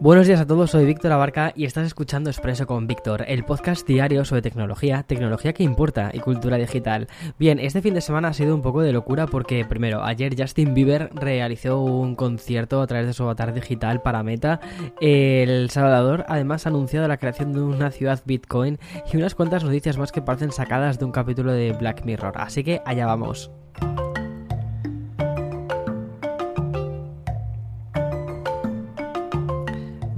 Buenos días a todos, soy Víctor Abarca y estás escuchando Expreso con Víctor, el podcast diario sobre tecnología, tecnología que importa y cultura digital. Bien, este fin de semana ha sido un poco de locura porque, primero, ayer Justin Bieber realizó un concierto a través de su avatar digital para Meta. El Salvador además ha anunciado la creación de una ciudad Bitcoin y unas cuantas noticias más que parecen sacadas de un capítulo de Black Mirror. Así que allá vamos.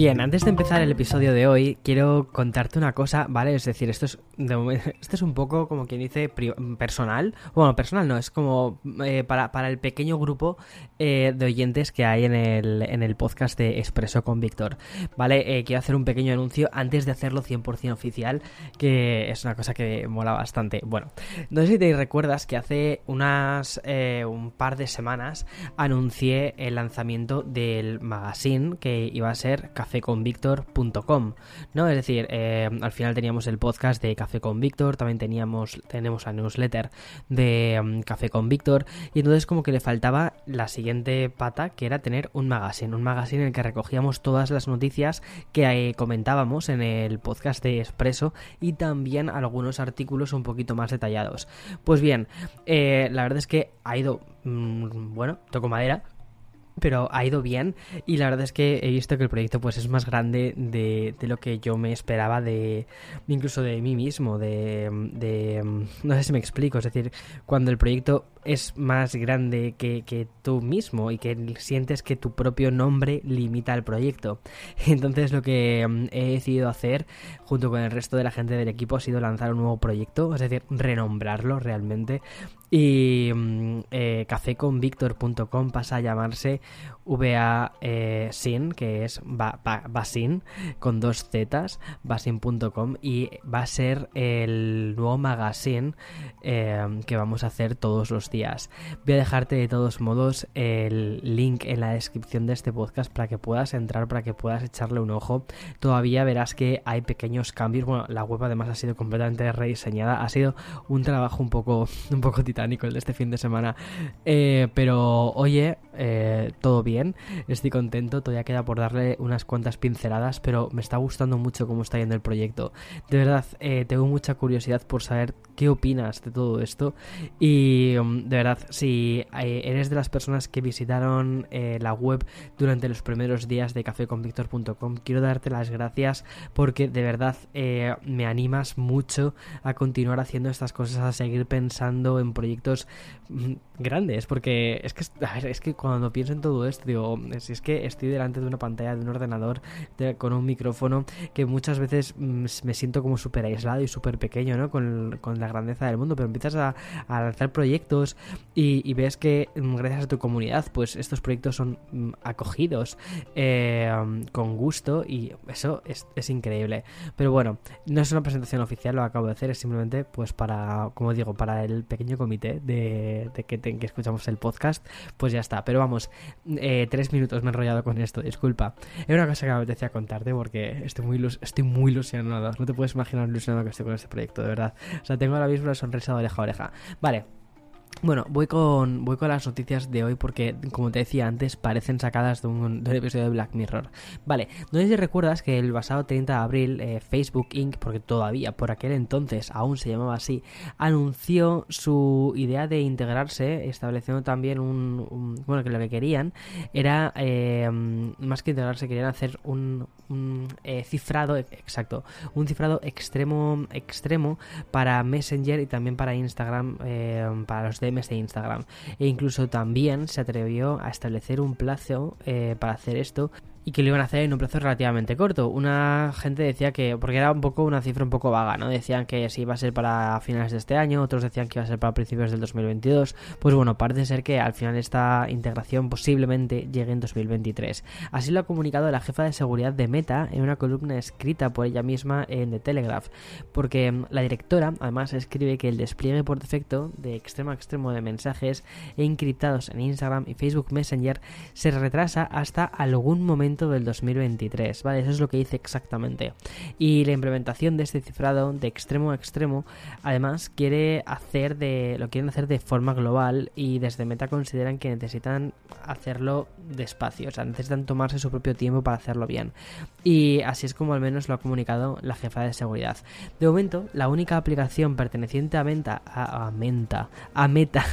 Bien, antes de empezar el episodio de hoy, quiero contarte una cosa, ¿vale? Es decir, esto es, esto es un poco como quien dice personal. Bueno, personal no, es como eh, para, el pequeño grupo eh, de oyentes que hay en el, en el podcast de Expreso con Víctor, ¿vale? Eh, quiero hacer un pequeño anuncio antes de hacerlo 100% oficial, que es una cosa que mola bastante. Bueno, no sé si te recuerdas que hace unas un par de semanas anuncié el lanzamiento del magazine que iba a ser Café cafeconvictor.com, ¿no? Es decir, eh, al final teníamos el podcast de Café con Víctor, también teníamos, tenemos la newsletter de um, Café con Víctor, y entonces como que le faltaba la siguiente pata, que era tener un magazine, un magazine en el que recogíamos todas las noticias que eh, comentábamos en el podcast de Expreso y también algunos artículos un poquito más detallados. Pues bien, eh, la verdad es que ha ido, mm, bueno, toco madera, pero ha ido bien. Y la verdad es que he visto que el proyecto pues es más grande de, lo que yo me esperaba de incluso de mí mismo de, de, no sé si me explico. Es decir cuando el proyecto es más grande que, que, tú mismo y que sientes que tu propio nombre limita el proyecto. Entonces lo que mm, he decidido hacer junto con el resto de la gente del equipo ha sido lanzar un nuevo proyecto es decir renombrarlo realmente. Y mm, eh, cafeconvictor.com pasa a llamarse VA eh, Sin, que es Basin, con dos Zetas, basin.com, y va a ser el nuevo magazine eh, que vamos a hacer todos los Voy a dejarte de todos modos el link en la descripción de este podcast para que puedas entrar, para que puedas echarle un ojo. Todavía verás que hay pequeños cambios. Bueno, la web además ha sido completamente rediseñada. Ha sido un trabajo un poco, un poco titánico el de este fin de semana. Eh, pero oye, todo bien estoy contento, todavía queda por darle unas cuantas pinceladas, pero me está gustando mucho cómo está yendo el proyecto. De verdad, eh, tengo mucha curiosidad por saber qué opinas de todo esto y um, de verdad, si eh, eres de las personas que visitaron eh, la web durante los primeros días de cafeconvictor.com, quiero darte las gracias porque de verdad me animas mucho a continuar haciendo estas cosas, a seguir pensando en proyectos mm, grandes, porque es que, es que cuando pienso en todo esto, digo, si es que estoy delante de una pantalla de un ordenador con un micrófono que muchas veces mm, me siento como súper aislado y súper pequeño, ¿no? Con, la grandeza del mundo, pero empiezas a, lanzar proyectos y, ves que mm, gracias a tu comunidad, pues estos proyectos son mm, acogidos eh, con gusto y eso es, increíble. Pero bueno, no es una presentación oficial, lo acabo de hacer, es simplemente pues para, como digo, para el pequeño comité de, que, que escuchamos el podcast, pues ya está. Pero vamos, eh, tres minutos me he enrollado con esto, disculpa. Es una cosa que me apetecía contarte porque estoy muy, estoy muy ilusionado. No te puedes imaginar lo ilusionado que estoy con este proyecto, de verdad. O sea, tengo ahora mismo la sonrisa de oreja a oreja. Vale, bueno, voy con, voy con las noticias de hoy porque, como te decía antes, parecen sacadas de un, episodio de Black Mirror. Vale, no sé si recuerdas que el pasado 30 de abril eh, Facebook Inc., porque todavía por aquel entonces aún se llamaba así, anunció su idea de integrarse, estableciendo también un... bueno, que lo que querían era, eh, más que integrarse, querían hacer un, eh, cifrado, exacto, un cifrado extremo, extremo para Messenger y también para Instagram, para los DMs de Instagram. E incluso también se atrevió a establecer un plazo eh, para hacer esto y que lo iban a hacer en un plazo relativamente corto. Una gente decía que, porque era un poco una cifra un poco vaga, ¿no? Decían que si iba a ser para finales de este año, otros decían que iba a ser para principios del 2022. Pues bueno, parece ser que al final esta integración posiblemente llegue en 2023. Así lo ha comunicado la jefa de seguridad de Meta en una columna escrita por ella misma en The Telegraph, porque mm, la directora además escribe que el despliegue por defecto de extremo a extremo de mensajes encriptados en Instagram y Facebook Messenger se retrasa hasta algún momento del 2023, ¿vale? Eso es lo que dice exactamente. Y la implementación de este cifrado de extremo a extremo, además, quiere hacer de, lo quieren hacer de forma global y desde Meta consideran que necesitan hacerlo despacio, o sea, necesitan tomarse su propio tiempo para hacerlo bien. Y así es como al menos lo ha comunicado la jefa de seguridad. De momento, la única aplicación perteneciente a Meta, a, Meta, a Meta,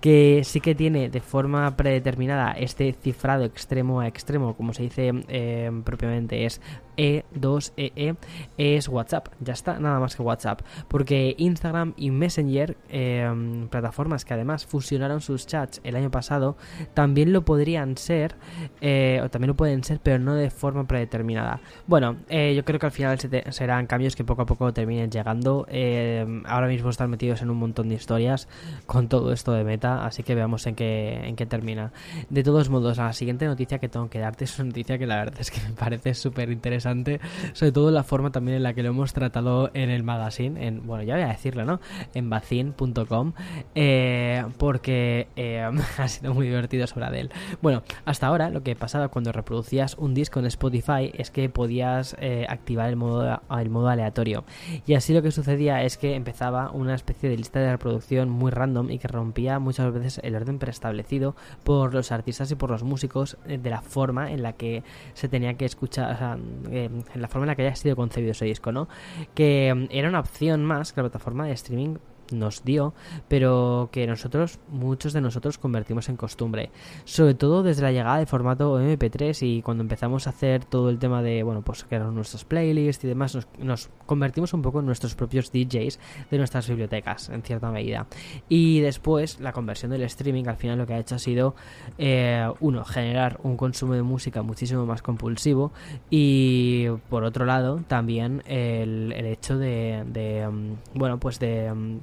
que sí que tiene de forma predeterminada este cifrado extremo a extremo, como se dice eh, propiamente es E2EE e, es WhatsApp. Ya está, nada más que WhatsApp. Porque Instagram y Messenger, em, plataformas que además fusionaron sus chats el año pasado, también lo podrían ser, eh, o también lo pueden ser, pero no de forma predeterminada. Bueno, eh, yo creo que al final serán cambios que poco a poco terminen llegando. Em, ahora mismo están metidos en un montón de historias con todo esto de meta, así que veamos en qué, en qué termina. De todos modos, la siguiente noticia que tengo que darte es una noticia que la verdad es que me parece súper interesante sobre todo la forma también en la que lo hemos tratado en el magazine, en, bueno, ya voy a decirlo, ¿no? En bacin.com, eh, porque eh, ha sido muy divertido sobre él. Bueno, hasta ahora lo que pasaba cuando reproducías un disco en Spotify es que podías eh, activar el modo, el modo aleatorio. Y así lo que sucedía es que empezaba una especie de lista de reproducción muy random y que rompía muchas veces el orden preestablecido por los artistas y por los músicos de la forma en la que se tenía que escuchar, o sea, en la forma en la que haya sido concebido ese disco, ¿no? Que mm, era una opción más que la plataforma de streaming nos dio, pero que nosotros, muchos de nosotros convertimos en costumbre. Sobre todo desde la llegada del formato MP3 y cuando empezamos a hacer todo el tema de, bueno, pues crear nuestras playlists y demás, nos, convertimos un poco en nuestros propios DJs de nuestras bibliotecas, en cierta medida. Y después, la conversión del streaming al final lo que ha hecho ha sido, eh, uno, generar un consumo de música muchísimo más compulsivo y, por otro lado, también el, hecho de, mm, bueno, pues de Mm,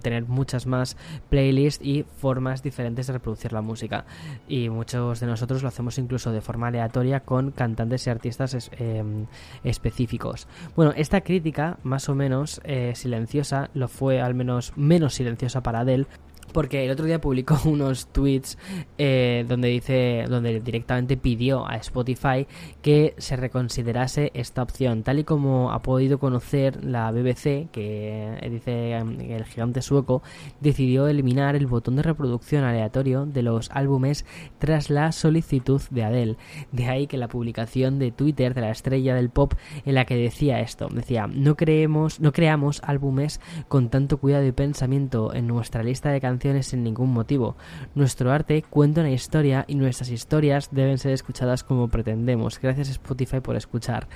tener muchas más playlists y formas diferentes de reproducir la música. Y muchos de nosotros lo hacemos incluso de forma aleatoria con cantantes y artistas em, específicos. Bueno, esta crítica, más o menos eh, silenciosa, lo fue al menos menos silenciosa para Adele porque el otro día publicó unos tweets eh, donde dice, donde directamente pidió a Spotify que se reconsiderase esta opción, tal y como ha podido conocer la BBC, que eh, dice em, el gigante sueco decidió eliminar el botón de reproducción aleatorio de los álbumes tras la solicitud de Adele. De ahí que la publicación de Twitter de la estrella del pop en la que decía esto, decía no creemos, no creamos álbumes con tanto cuidado y pensamiento en nuestra lista de canciones sin ningún motivo. Nuestro arte cuenta una historia y nuestras historias deben ser escuchadas como pretendemos. Gracias Spotify por escuchar.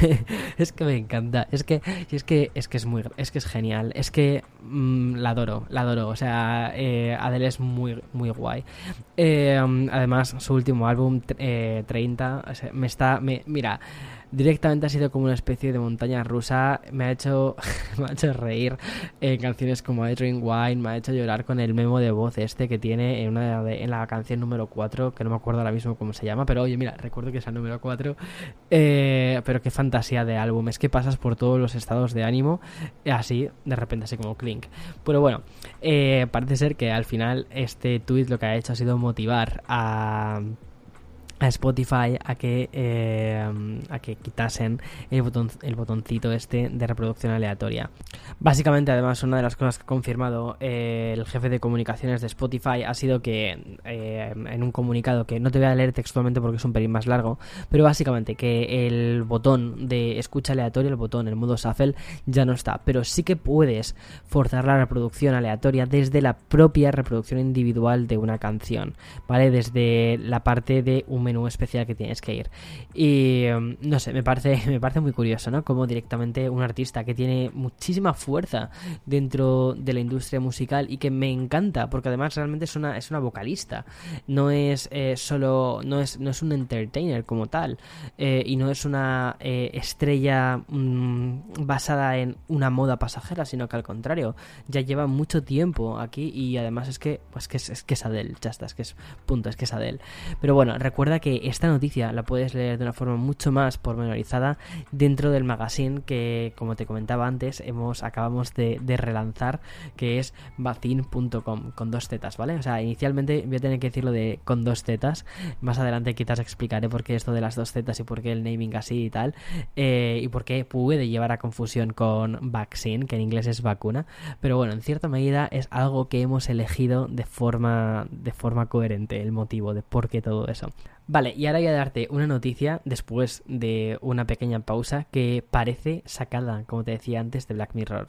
es que me encanta. Es que es que es que es muy es que es genial. Es que mm, la adoro, la adoro. O sea, eh, Adele es muy muy guay. Eh, además, su último álbum 30 eh, me está me, mira directamente ha sido como una especie de montaña rusa. Me ha hecho, me ha hecho reír en canciones como I Wine, me ha hecho llorar con el memo de voz este que tiene en, una en la canción número 4, que no me acuerdo ahora mismo cómo se llama, pero oye, mira, recuerdo que es el número 4. Eh, pero qué fantasía de álbum, es que pasas por todos los estados de ánimo, así, de repente, así como clink. Pero bueno, eh, parece ser que al final este tweet lo que ha hecho ha sido motivar a a Spotify a que eh, a que quitasen el botón el botoncito este de reproducción aleatoria. Básicamente además una de las cosas que ha confirmado eh, el jefe de comunicaciones de Spotify ha sido que eh, en un comunicado que no te voy a leer textualmente porque es un pelín más largo pero básicamente que el botón de escucha aleatoria el botón el modo shuffle ya no está. Pero sí que puedes forzar la reproducción aleatoria desde la propia reproducción individual de una canción vale desde la parte de un menú especial que tienes que ir. Y em, no sé, me parece, me parece muy curioso, ¿no? Como directamente un artista que tiene muchísima fuerza dentro de la industria musical y que me encanta, porque además realmente es una, es una vocalista. No es eh, solo, no es, no es un entertainer como tal. Eh, y no es una eh, estrella mm, basada en una moda pasajera, sino que al contrario, ya lleva mucho tiempo aquí y además es que, pues que es, es que es Adele, ya está, es que es punto, es que es Adele. Pero bueno, recuerda que esta noticia la puedes leer de una forma mucho más pormenorizada dentro del magazine que, como te comentaba antes, hemos acabamos de, relanzar, que es bacin.com, con dos tetas, ¿vale? O sea, inicialmente voy a tener que decirlo de con dos tetas, más adelante quizás explicaré por qué esto de las dos tetas y por qué el naming así y tal, eh, y por qué puede llevar a confusión con vaccine, que en inglés es vacuna, pero bueno, en cierta medida es algo que hemos elegido de forma, de forma coherente, el motivo de por qué todo eso. Vale, y ahora voy a darte una noticia después de una pequeña pausa que parece sacada, como te decía antes, de Black Mirror.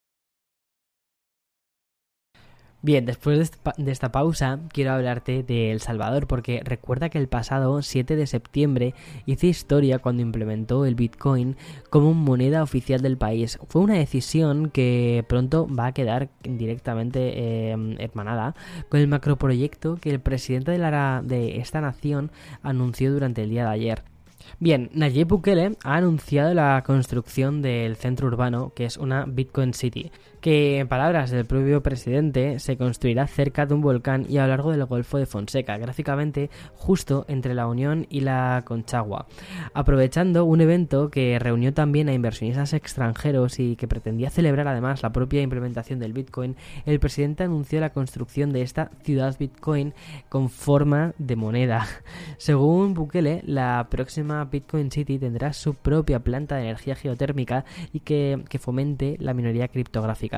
Bien, después de esta pausa quiero hablarte de El Salvador porque recuerda que el pasado 7 de septiembre hice historia cuando implementó el Bitcoin como moneda oficial del país. Fue una decisión que pronto va a quedar directamente em, hermanada con el macroproyecto que el presidente de, la, de esta nación anunció durante el día de ayer. Bien, Nayib Bukele ha anunciado la construcción del centro urbano, que es una Bitcoin City que en palabras del propio presidente se construirá cerca de un volcán y a lo largo del Golfo de Fonseca, gráficamente justo entre la Unión y la Conchagua, aprovechando un evento que reunió también a inversionistas extranjeros y que pretendía celebrar además la propia implementación del Bitcoin, el presidente anunció la construcción de esta ciudad Bitcoin con forma de moneda. Según Bukele, la próxima Bitcoin City tendrá su propia planta de energía geotérmica y que, que fomente la minoría criptográfica.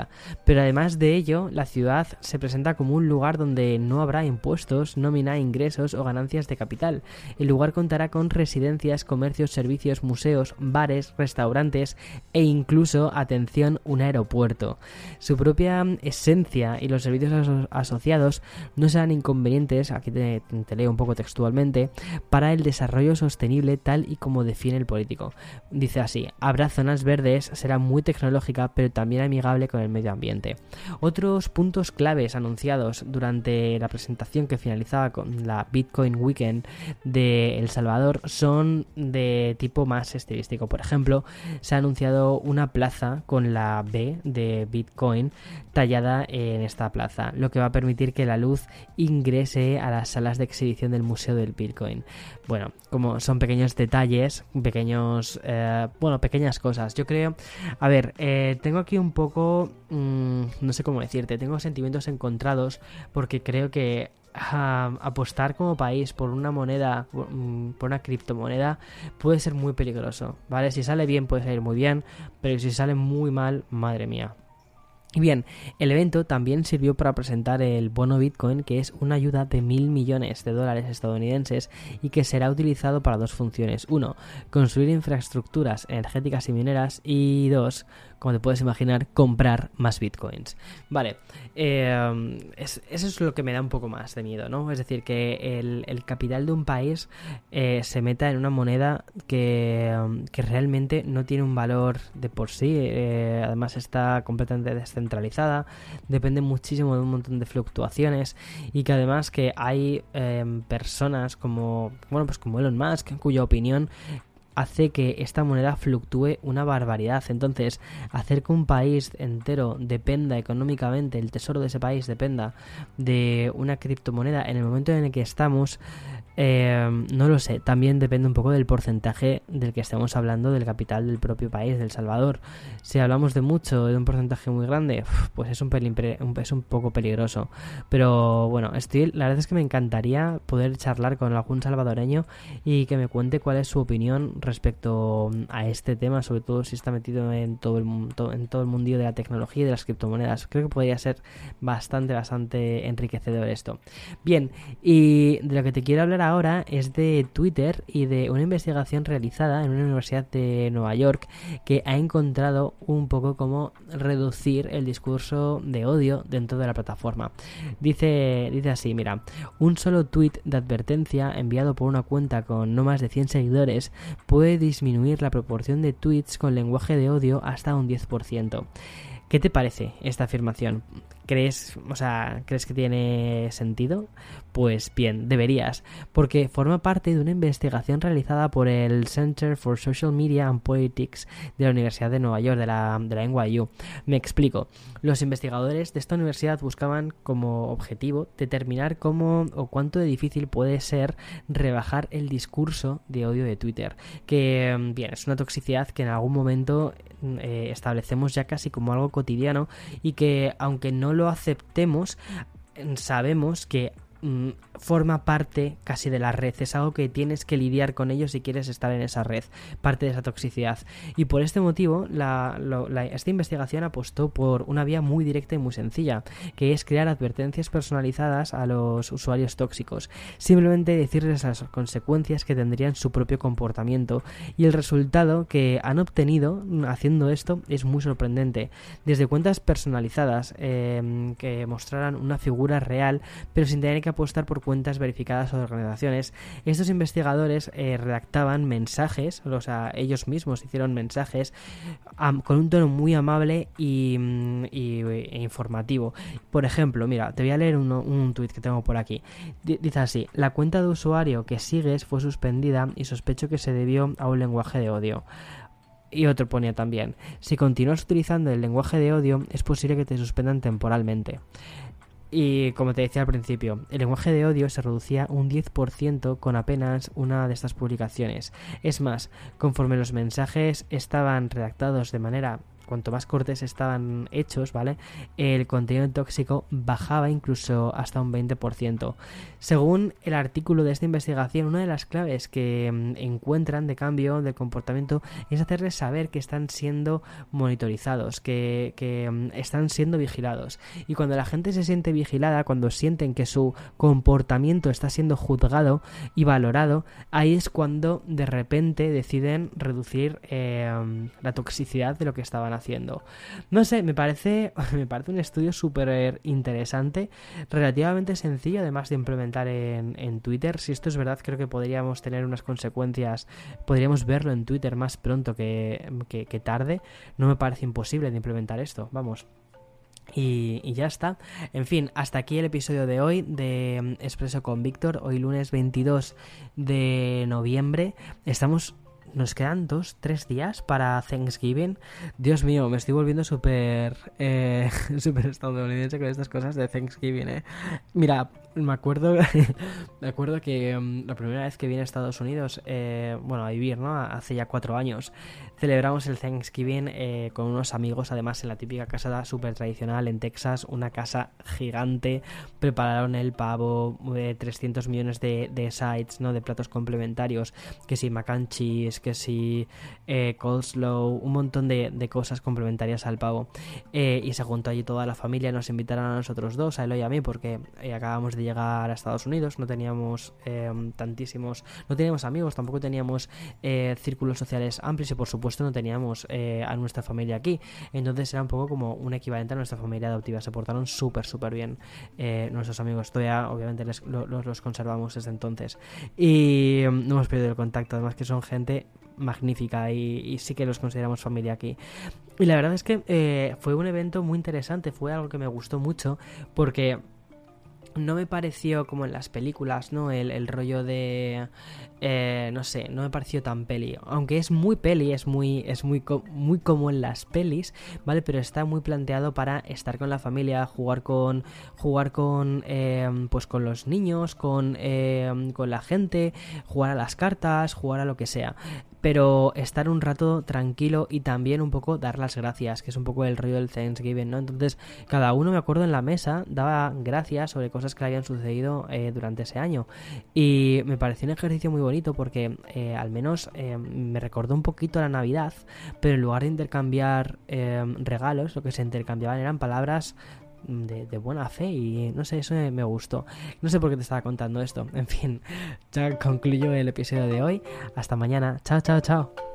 Pero además de ello, la ciudad se presenta como un lugar donde no habrá impuestos, nómina, ingresos o ganancias de capital. El lugar contará con residencias, comercios, servicios, museos, bares, restaurantes e incluso, atención, un aeropuerto. Su propia esencia y los servicios asociados no serán inconvenientes, aquí te, te leo un poco textualmente, para el desarrollo sostenible tal y como define el político. Dice así, habrá zonas verdes, será muy tecnológica pero también amigable con el medio ambiente. Otros puntos claves anunciados durante la presentación que finalizaba con la Bitcoin Weekend de El Salvador son de tipo más estilístico. Por ejemplo, se ha anunciado una plaza con la B de Bitcoin tallada en esta plaza, lo que va a permitir que la luz ingrese a las salas de exhibición del Museo del Bitcoin. Bueno, como son pequeños detalles, pequeños, eh, bueno, pequeñas cosas. Yo creo, a ver, eh, tengo aquí un poco, mm, no sé cómo decirte, tengo sentimientos encontrados porque creo que apostar como país por una moneda, mm, por una criptomoneda, puede ser muy peligroso, ¿vale? Si sale bien puede salir muy bien, pero si sale muy mal, madre mía. Y bien, el evento también sirvió para presentar el bono Bitcoin, que es una ayuda de mil millones de dólares estadounidenses y que será utilizado para dos funciones. Uno, construir infraestructuras energéticas y mineras. Y dos, como te puedes imaginar, comprar más bitcoins. Vale, eh, eso es lo que me da un poco más de miedo, ¿no? Es decir, que el, capital de un país eh, se meta en una moneda que, realmente no tiene un valor de por sí, eh, además está completamente descentralizada, depende muchísimo de un montón de fluctuaciones y que además que hay personas como, bueno, pues como Elon Musk, cuya opinión hace que esta moneda fluctúe una barbaridad. Entonces, hacer que un país entero dependa económicamente, el tesoro de ese país dependa de una criptomoneda en el momento en el que estamos, Eh, no lo sé, también depende un poco del porcentaje del que estemos hablando del capital del propio país, del Salvador. Si hablamos de mucho, de un porcentaje muy grande, pues es un, pelín, es un poco peligroso. Pero bueno, estoy, la verdad es que me encantaría poder charlar con algún salvadoreño y que me cuente cuál es su opinión respecto a este tema, sobre todo si está metido en todo el, en todo el mundillo de la tecnología y de las criptomonedas. Creo que podría ser bastante, bastante enriquecedor esto. Bien, y de lo que te quiero hablar ahora es de Twitter y de una investigación realizada en una universidad de Nueva York que ha encontrado un poco cómo reducir el discurso de odio dentro de la plataforma. Dice, dice así, mira, un solo tweet de advertencia enviado por una cuenta con no más de 100 seguidores puede disminuir la proporción de tweets con lenguaje de odio hasta un 10%. ¿Qué te parece esta afirmación? ¿Crees, o sea, ¿crees que tiene sentido? Pues bien, deberías, porque forma parte de una investigación realizada por el Center for Social Media and Politics de la Universidad de Nueva York, de la, de la NYU. Me explico. Los investigadores de esta universidad buscaban como objetivo determinar cómo o cuánto de difícil puede ser rebajar el discurso de odio de Twitter, que, bien, es una toxicidad que en algún momento eh, establecemos ya casi como algo cotidiano y que, aunque no lo aceptemos, sabemos que mm, forma parte casi de la red, es algo que tienes que lidiar con ellos si quieres estar en esa red, parte de esa toxicidad. Y por este motivo, esta investigación apostó por una vía muy directa y muy sencilla, que es crear advertencias personalizadas a los usuarios tóxicos, simplemente decirles las consecuencias que tendrían su propio comportamiento y el resultado que han obtenido haciendo esto es muy sorprendente. Desde cuentas personalizadas em, que mostraran una figura real, pero sin tener que apostar por cuentas verificadas o de organizaciones, estos investigadores eh, redactaban mensajes, o sea, ellos mismos hicieron mensajes con un tono muy amable y, mm, e informativo. Por ejemplo, mira, te voy a leer un tuit que tengo por aquí. dice así, la cuenta de usuario que sigues fue suspendida y sospecho que se debió a un lenguaje de odio. Y otro ponía también, si continúas utilizando el lenguaje de odio, es posible que te suspendan temporalmente. Y como te decía al principio, el lenguaje de odio se reducía un 10% con apenas una de estas publicaciones. Es más, conforme los mensajes estaban redactados de manera cuanto más cortes estaban hechos, ¿vale? El contenido tóxico bajaba incluso hasta un 20%. Según el artículo de esta investigación, una de las claves que mm, encuentran de cambio del comportamiento es hacerles saber que están siendo monitorizados, que, que mm, están siendo vigilados. Y cuando la gente se siente vigilada, cuando sienten que su comportamiento está siendo juzgado y valorado, ahí es cuando de repente deciden reducir eh, la toxicidad de lo que estaban haciendo. No sé, me parece, me parece un estudio súper interesante, relativamente sencillo además de implementar en, Twitter. Si esto es verdad, creo que podríamos tener unas consecuencias, podríamos verlo en Twitter más pronto que, que, tarde. No me parece imposible de implementar esto, vamos. Y, y, ya está. En fin, hasta aquí el episodio de hoy de Expreso con Víctor. Hoy lunes 22 de noviembre. Estamos nos quedan dos, tres días para Thanksgiving. Dios mío, me estoy volviendo súper eh, estadounidense con estas cosas de Thanksgiving, ¿eh? Mira, me acuerdo, me acuerdo que mm, la primera vez que vine a Estados Unidos, eh, bueno, a vivir, ¿no? Hace ya cuatro años, celebramos el Thanksgiving eh, con unos amigos, además en la típica casa súper tradicional en Texas, una casa gigante, prepararon el pavo, 300 millones de, de, sides, ¿no? De platos complementarios, que si mac and cheese, que si eh, coleslaw, un montón de, de, cosas complementarias al pavo. y se juntó allí toda la familia, nos invitaron a nosotros dos, a él y a mí, porque acabamos de llegar a Estados Unidos, no teníamos em, tantísimos, no teníamos amigos, tampoco teníamos eh, círculos sociales amplios y por supuesto no teníamos eh, a nuestra familia aquí. Entonces era un poco como un equivalente a nuestra familia adoptiva. Se portaron súper, súper bien eh, nuestros amigos. Todavía obviamente les, los conservamos desde entonces. Y em, no hemos perdido el contacto, además que son gente magnífica y, sí que los consideramos familia aquí. Y la verdad es que fue un evento muy interesante, fue algo que me gustó mucho porque no me pareció como en las películas, ¿no? El, rollo de... Eh, no sé, no me pareció tan peli. Aunque es muy peli, es muy, es muy, muy como en las pelis, ¿vale? Pero está muy planteado para estar con la familia, jugar con... Jugar con... Eh, pues con los niños, con, eh, con la gente, jugar a las cartas, jugar a lo que sea pero estar un rato tranquilo y también un poco dar las gracias, que es un poco el rollo del Thanksgiving, ¿no? Entonces, cada uno, me acuerdo, en la mesa daba gracias sobre cosas que le habían sucedido eh, durante ese año. Y me pareció un ejercicio muy bonito porque eh, al menos eh, me recordó un poquito la Navidad, pero en lugar de intercambiar regalos, lo que se intercambiaban eran palabras de, buena fe y no sé, eso me gustó. No sé por qué te estaba contando esto. En fin, ya concluyo el episodio de hoy. Hasta mañana. Chao, chao, chao.